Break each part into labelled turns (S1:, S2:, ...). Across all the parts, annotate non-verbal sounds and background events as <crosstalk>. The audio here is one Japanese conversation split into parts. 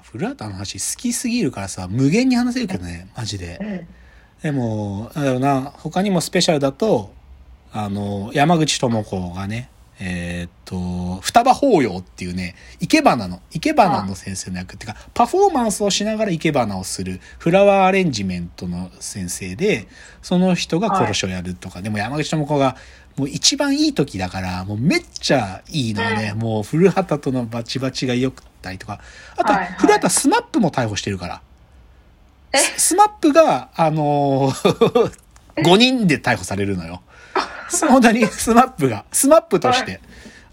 S1: さ、古畑の話好きすぎるからさ、無限に話せるけどね、マジで。
S2: うん。
S1: でも、なんだろうな、他にもスペシャルだと、あの、山口智子がね、えーっと、双葉法要っていうね、生け花の、生け花の先生の役っていうか、パフォーマンスをしながら生け花をする、フラワーアレンジメントの先生で、その人が殺しをやるとか、でも山口智子が、もう一番いい時だから、もうめっちゃいいのよね。もう古畑とのバチバチが良くったりとか。あと、
S2: はいはい。
S1: 古畑 SMAPも逮捕してるから。
S2: え？
S1: SMAPが、あのー、5人で逮捕されるのよ。本当に SMAPが、 SMAPとして。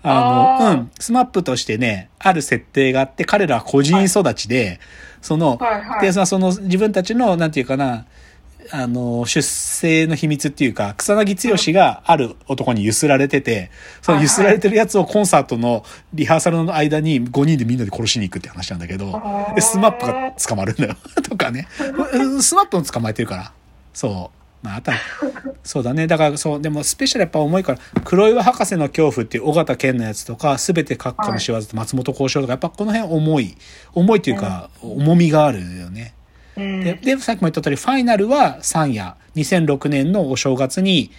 S1: あの、うん、 SMAPとしてね、ある設定があって、彼らは孤児院育ちで、その、
S2: はいはい。
S1: で、その自分たちの、なんていうかな、あの、出生の秘密っていうか、草薙剛がある男にゆすられてて、そのゆすられてるやつをコンサートのリハーサルの間に5人でみんなで殺しに行くって話なんだけど SMAPが捕まるんだよ。<laughs> とかね。うん SMAPも捕まえてるから。そう。まあ、あとは、そうだね。だから、そう、でもスペシャルやっぱ重いから、黒岩博士の恐怖っていう緒形拳のやつとか、すべて閣下の仕業と松本幸四郎とか、やっぱこの辺重い。重いというか、重みがあるよね。
S2: うん。
S1: で、で、さっきも言った通り、ファイナルは3夜。2006年のお正月に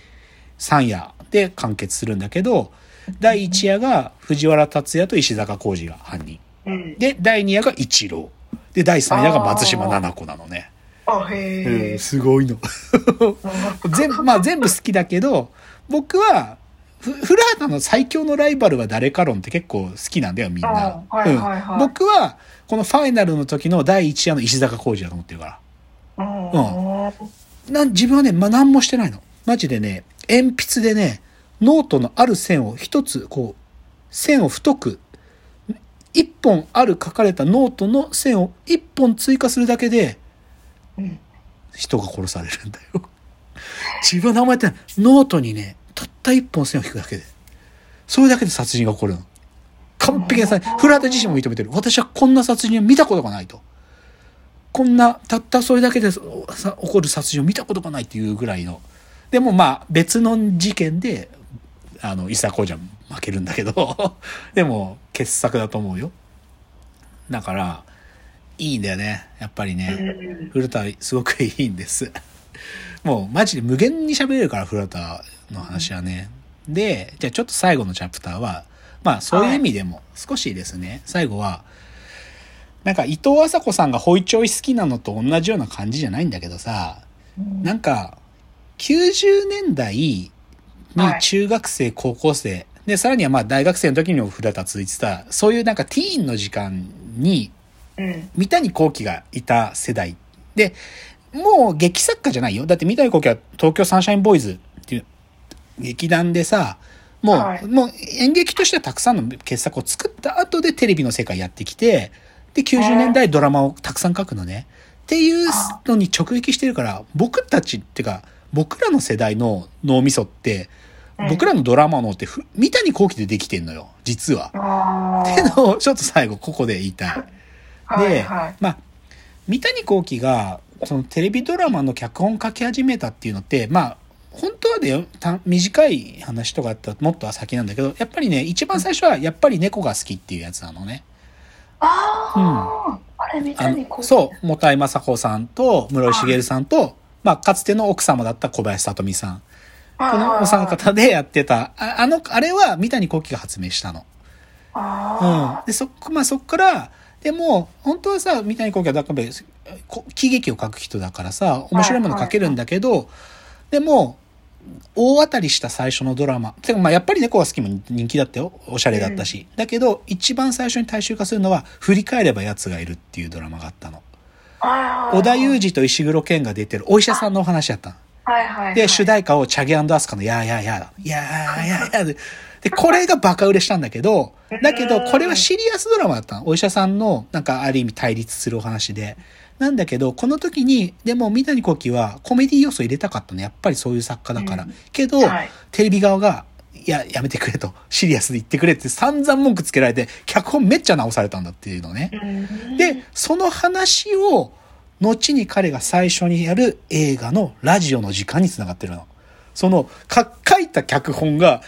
S1: 3夜で完結するんだけど、第1夜が藤原達也と石坂浩二が犯人。
S2: うん。
S1: で、第2夜が一郎。で、第3夜が松島菜々子なのね。
S2: あ、へえ
S1: うん、。すごいの。<laughs> 全部、まあ全部好きだけど、僕は、フフラータの最強のライバルは誰か論って結構好きなんだよ、みんな。
S2: あはいはいはい
S1: うん、僕は、このファイナルの時の第1夜の石坂浩二だと思ってるから。
S2: うん。
S1: なん自分はね、まあ、何もしてないの。マジでね、鉛筆でね、ノートのある線を一つ、こう、線を太く、一本ある書かれたノートの線を一本追加するだけで、
S2: うん
S1: 人が殺されるんだよ。<laughs> 自分は名前ってないノートにね、たった一本線を引くだけで。それだけで殺人が起こるの。完璧な殺人。フラータ自身も認めてる。私はこんな殺人を見たことがないと。こんな、たったそれだけでさ起こる殺人を見たことがないっていうぐらいの。でもまあ別の事件で、あの、伊佐浩二は負けるんだけど、でも傑作だと思うよ。だから、いいんだよね。やっぱりね。
S2: うん
S1: 古田すごくいいんです。もうマジで無限に喋れるから、古田の話はね。で、じゃあちょっと最後のチャプターは、まあそういう意味でも少しですね、最後は、なんか伊藤麻子さんがホイチョイ好きなのと同じような感じじゃないんだけどさ、なんか、90年代に中学生、高校生、で、さらにはまあ大学生の時にも古田続いてた、そういうなんかティーンの時間に、
S2: うん。
S1: 三谷幸喜がいた世代。で、もう劇作家じゃないよ。だって三谷幸喜は東京サンシャインボーイズっていう劇団でさ、もう、
S2: はい
S1: もう演劇としてはたくさんの傑作を作った後でテレビの世界やってきて、で、90年代ドラマをたくさん書くのね。っていうのに直撃してるから、僕たちっていうか、僕らの世代の脳みそって、僕らのドラマのってふ三谷幸喜でできてんのよ、実は。っていうのをちょっと最後ここで言いたい。
S2: はい
S1: で、
S2: はい。
S1: まあ、三谷幸喜が、そのテレビドラマの脚本書き始めたっていうのって、まあ、本当はね、た短い話とかだったらもっと先なんだけど、やっぱりね、一番最初はやっぱり猫が好きっていうやつなのね。
S2: ああ。あれ、三
S1: あ
S2: 谷幸喜
S1: のそう、本井雅子さんと室井茂さんと、まあ、かつての奥様だった小林聡美さん。このお三方でやってた、ああの、あれは三谷幸喜が発明したの。
S2: あ
S1: うん。で、そっまあ、そっから、でも、本当はさ、三谷幸喜はだから、こ喜劇を書く人だからさ、面白いもの書けるんだけど、でも、大当たりした最初のドラマ。てか、まあ、やっぱり猫が好きも人気だったよ。おしゃれだったし。だけど、一番最初に大衆化するのは、振り返れば奴がいるっていうドラマがあったの。
S2: あ。
S1: 織田裕二と石黒賢が出てるお医者さんのお話やったの。
S2: はいはいはい。
S1: で、主題歌をチャゲアスカのやーやーやーだ。やーやーやーで。で、これがバカ売れしたんだけど、だけど、これはシリアスドラマだったの。お医者さんの、なんかある意味対立するお話で。なんだけど、この時に、でも三谷幸喜はコメディ要素入れたかったの。やっぱりそういう作家だから。
S2: うん
S1: けど、
S2: はい
S1: テレビ側が、いや、やめてくれと。シリアスで言ってくれって散々文句つけられて、脚本めっちゃ直されたんだっていうのね。
S2: うん
S1: で、その話を、後に彼が最初にやる映画のラジオの時間につながってるの。その、か、書いた脚本が、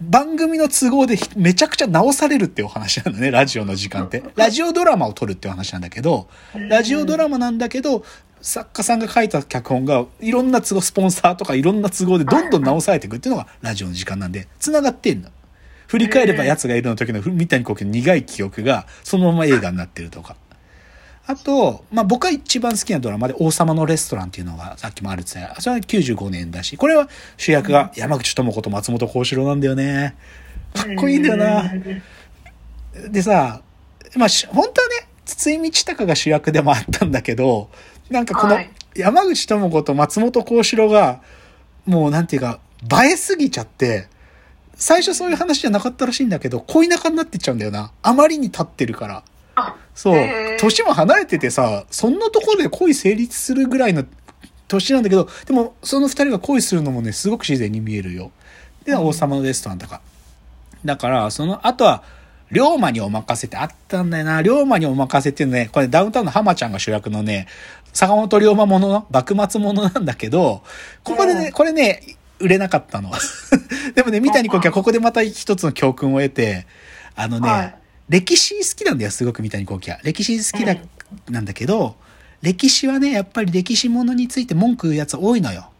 S1: 番組の都合でめちゃくちゃ直されるっていうお話なんだね、ラジオの時間って。ラジオドラマを撮るっていう話なんだけど、ラジオドラマなんだけど、作家さんが書いた脚本が、いろんな都合、スポンサーとかいろんな都合でどんどん直されていくっていうのがラジオの時間なんで、繋がってんの。振り返れば奴がいるの時の三谷幸喜の苦い記憶が、そのまま映画になってるとか。あと、まあ、僕が一番好きなドラマで王様のレストランっていうのがさっきもあるって言ったそれは95年だし、これは主役が山口智子と松本幸四郎なんだよね。かっこいいんだよな。でさ、まあ、し本当はね、筒井道隆が主役でもあったんだけど、なんかこの
S2: はい
S1: 山口智子と松本幸四郎が、もうなんていうか、映えすぎちゃって、最初そういう話じゃなかったらしいんだけど、恋仲になってっちゃうんだよな。あまりに立ってるから。
S2: あ、
S1: そう
S2: へ。ー
S1: 年も離れててさ、そんなところで恋成立するぐらいの年なんだけど、でもその二人が恋するのもね、すごく自然に見えるよ。で、王様のレストランとか。だから、その後は、龍馬にお任せってあったんだよな。龍馬にお任せっていうのね、これダウンタウンの浜ちゃんが主役のね、坂本龍馬ものの、幕末ものなんだけど、ここでね、
S2: うん
S1: これね、売れなかったの。<laughs> でもね、三谷幸喜はここでまた一つの教訓を得て、あのね、
S2: はい
S1: 歴史好きなんだよ、すごく三谷幸喜は。歴史好きだ、なんだけど、歴史はね、やっぱり歴史ものについて文句言うやつ多いのよ。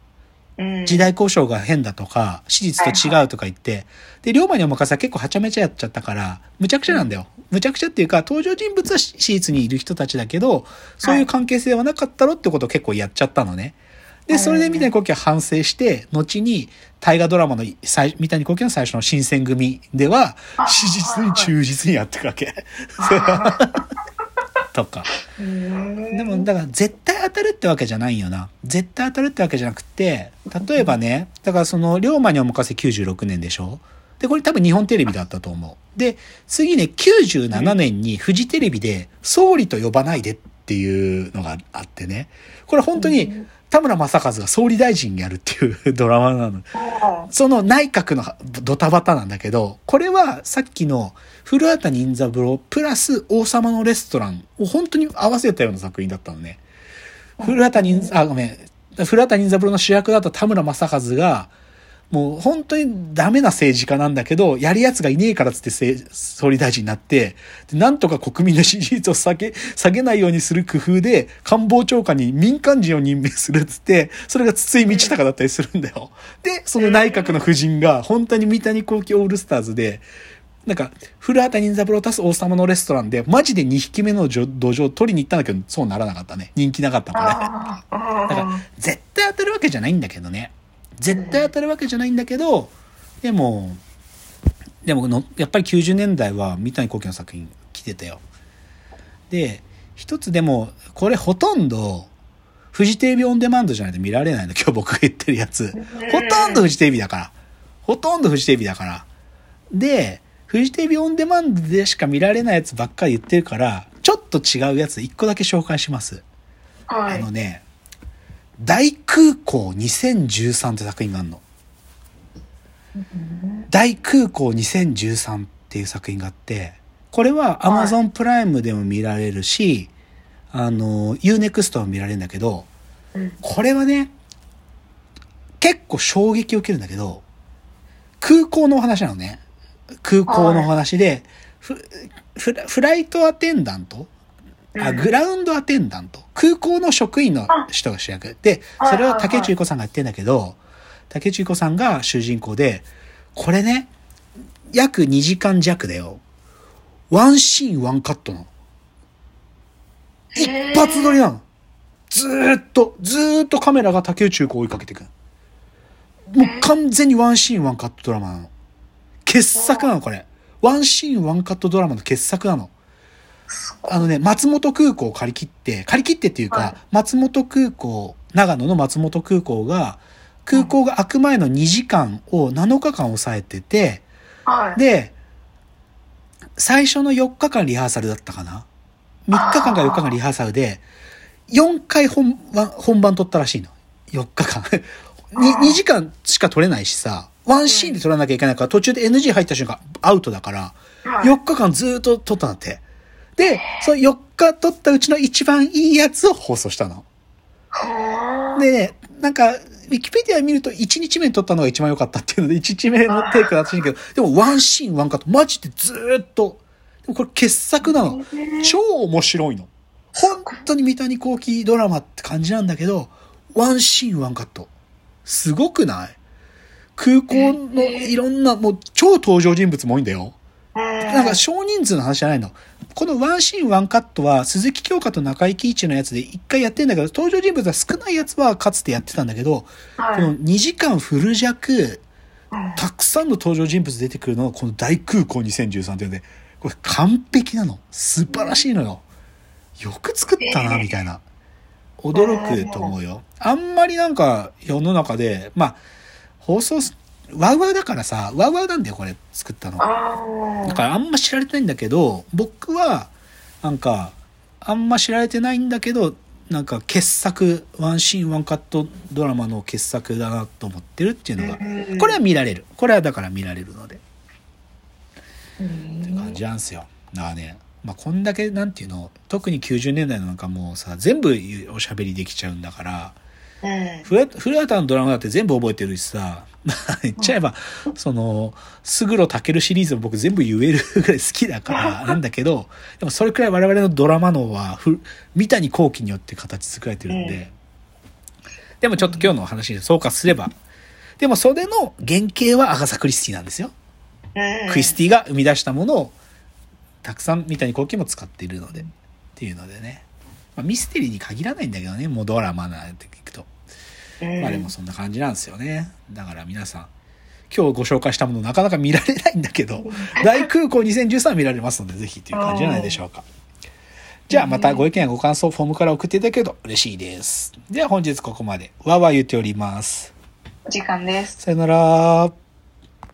S2: うん
S1: 時代交渉が変だとか、史実と違うとか言って、で、龍馬にお任せは結構はちゃめちゃやっちゃったから、むちゃくちゃなんだよ。むちゃくちゃっていうか、登場人物は史実にいる人たちだけど、そういう関係性はなかったろってことを結構やっちゃったのね。で、それで三谷幸喜は反省して、後に大河ドラマの最三谷幸喜の最初の新選組では、
S2: あ
S1: 史実に忠実にやっていくわけ。<laughs> とか。で
S2: で
S1: も、だから絶対当たるってわけじゃないよな。絶対当たるってわけじゃなくて、例えばね、だからその、龍馬にお任せ96年でしょで、これ多分日本テレビだったと思う。で、次ね、97年にフジテレビで、総理と呼ばないでっていうのがあってね。これ本当に、田村正和が総理大臣やるっていうドラマなの。その内閣のドタバタなんだけど、これはさっきの古畑任三郎プラス王様のレストランを本当に合わせたような作品だったのね。古畑任、あ、ごめん。古畑任三郎の主役だった田村正和が、もう本当にダメな政治家なんだけど、やる奴がいねえからっつって政総理大臣になって、でなんとか国民の支持率を下げ、下げないようにする工夫で、官房長官に民間人を任命するっつって、それが筒井道隆だったりするんだよ。で、その内閣の夫人が、本当に三谷幸喜オールスターズで、なんか、古畑任三郎足す王様のレストランで、マジで2匹目の土壌を取りに行ったんだけど、そうならなかったね。人気なかったこれ。だから、絶対当たるわけじゃないんだけどね。絶対当たるわけじゃないんだけど、でも、でもの、やっぱり90年代は三谷幸喜の作品来てたよ。で、一つでも、これほとんど、フジテレビオンデマンドじゃないと見られないの、今日僕が言ってるやつ。ほとんどフジテレビだから。ほとんどフジテレビだから。で、フジテレビオンデマンドでしか見られないやつばっかり言ってるから、ちょっと違うやつ一個だけ紹介します。あのね、大空港2013って作品があるの。大空港2013っていう作品があって、これは Amazon プライムでも見られるし、あの、Unext も見られるんだけど、これはね、結構衝撃を受けるんだけど、空港のお話なのね。空港のお話で、フフラフライトアテンダントあ、グラウンドアテンダント。空港の職員の人が主役。で、それを竹内結子さんがやってんだけど、竹内結子さんが主人公で、これね、約2時間弱だよ。ワンシーンワンカットなの。一発撮りなの。ずーっと、ずーっとカメラが竹内結子を追いかけていく。もう完全にワンシーンワンカットドラマなの。傑作なの、これ。ワンシーンワンカットドラマの傑作なの。あのね、松本空港を借り切って、借り切ってっていうか、
S2: はい
S1: 松本空港、長野の松本空港が、空港が開く前の2時間を7日間抑えてて、
S2: はい。
S1: で、最初の4日間リハーサルだったかな ?3 日間か4日間リハーサルで、4回本番、本番撮ったらしいの。4日間。に 2, 時間しか撮れないしさ、ワンシーンで撮らなきゃいけないから、途中で NG 入った瞬間、アウトだから、
S2: はい
S1: 4日間ずーっと撮ったんだって。で、その4日撮ったうちの一番いいやつを放送したの。
S2: は
S1: でね、なんか、ウィキペディア見ると1日目に撮ったのが一番良かったっていうので、1日目のテイクだったらしいけど、でもワンシーンワンカット、マジでずーっと、でもこれ傑作なの。超面白いの。本当に三谷幸喜ドラマって感じなんだけど、ワンシーンワンカット。すごくない？空港のいろんな、もう超登場人物も多いんだよ。なんか少人数の話じゃないの。このワンシーンワンカットは鈴木京香と中井貴一のやつで一回やってんだけど、登場人物は少ないやつはかつてやってたんだけど、
S2: はい
S1: この2時間フル弱、
S2: うん
S1: たくさんの登場人物出てくるのがこの大空港2013っていうので、これ完璧なの。素晴らしいのよ。よく作ったな、みたいな。驚くと思うよ。あんまりなんか世の中で、まあ、放送す、ワウワウだからさ、ワウワウなんだよ、これ作ったの。
S2: あ
S1: だからあんま知られてないんだけど、僕は、なんか、あんま知られてないんだけど、なんか傑作、ワンシーンワンカットドラマの傑作だなと思ってるっていうのが、これは見られる。これはだから見られるので。って感じなんですよ。だからね、まあ、こんだけ、なんていうの、特に90年代のなんかもうさ、全部おしゃべりできちゃうんだから、古谷古畑のドラマだって全部覚えてるしさ、ま <laughs> あ言っちゃえば、その、すぐろたけるシリーズも僕全部言えるぐらい好きだから、<laughs> なんだけど、でもそれくらい我々のドラマ脳は、ふ三谷幸喜によって形作られてるんで、でもちょっと今日のお話で総括すれば、でもそれの原型はアガサ・クリスティなんですよ。クリスティが生み出したものを、たくさん三谷幸喜も使っているので、っていうのでね。まあ、ミステリーに限らないんだけどね、もうドラマなんて。まあでもそんな感じなんですよね。だから皆さん、今日ご紹介したものなかなか見られないんだけど、大空港2013は見られますので、ぜひという感じじゃないでしょうか。じゃあまたご意見やご感想フォームから送っていただけると嬉しいです。では本日ここまで、わーわー言っております。
S2: 時間です。
S1: さよなら。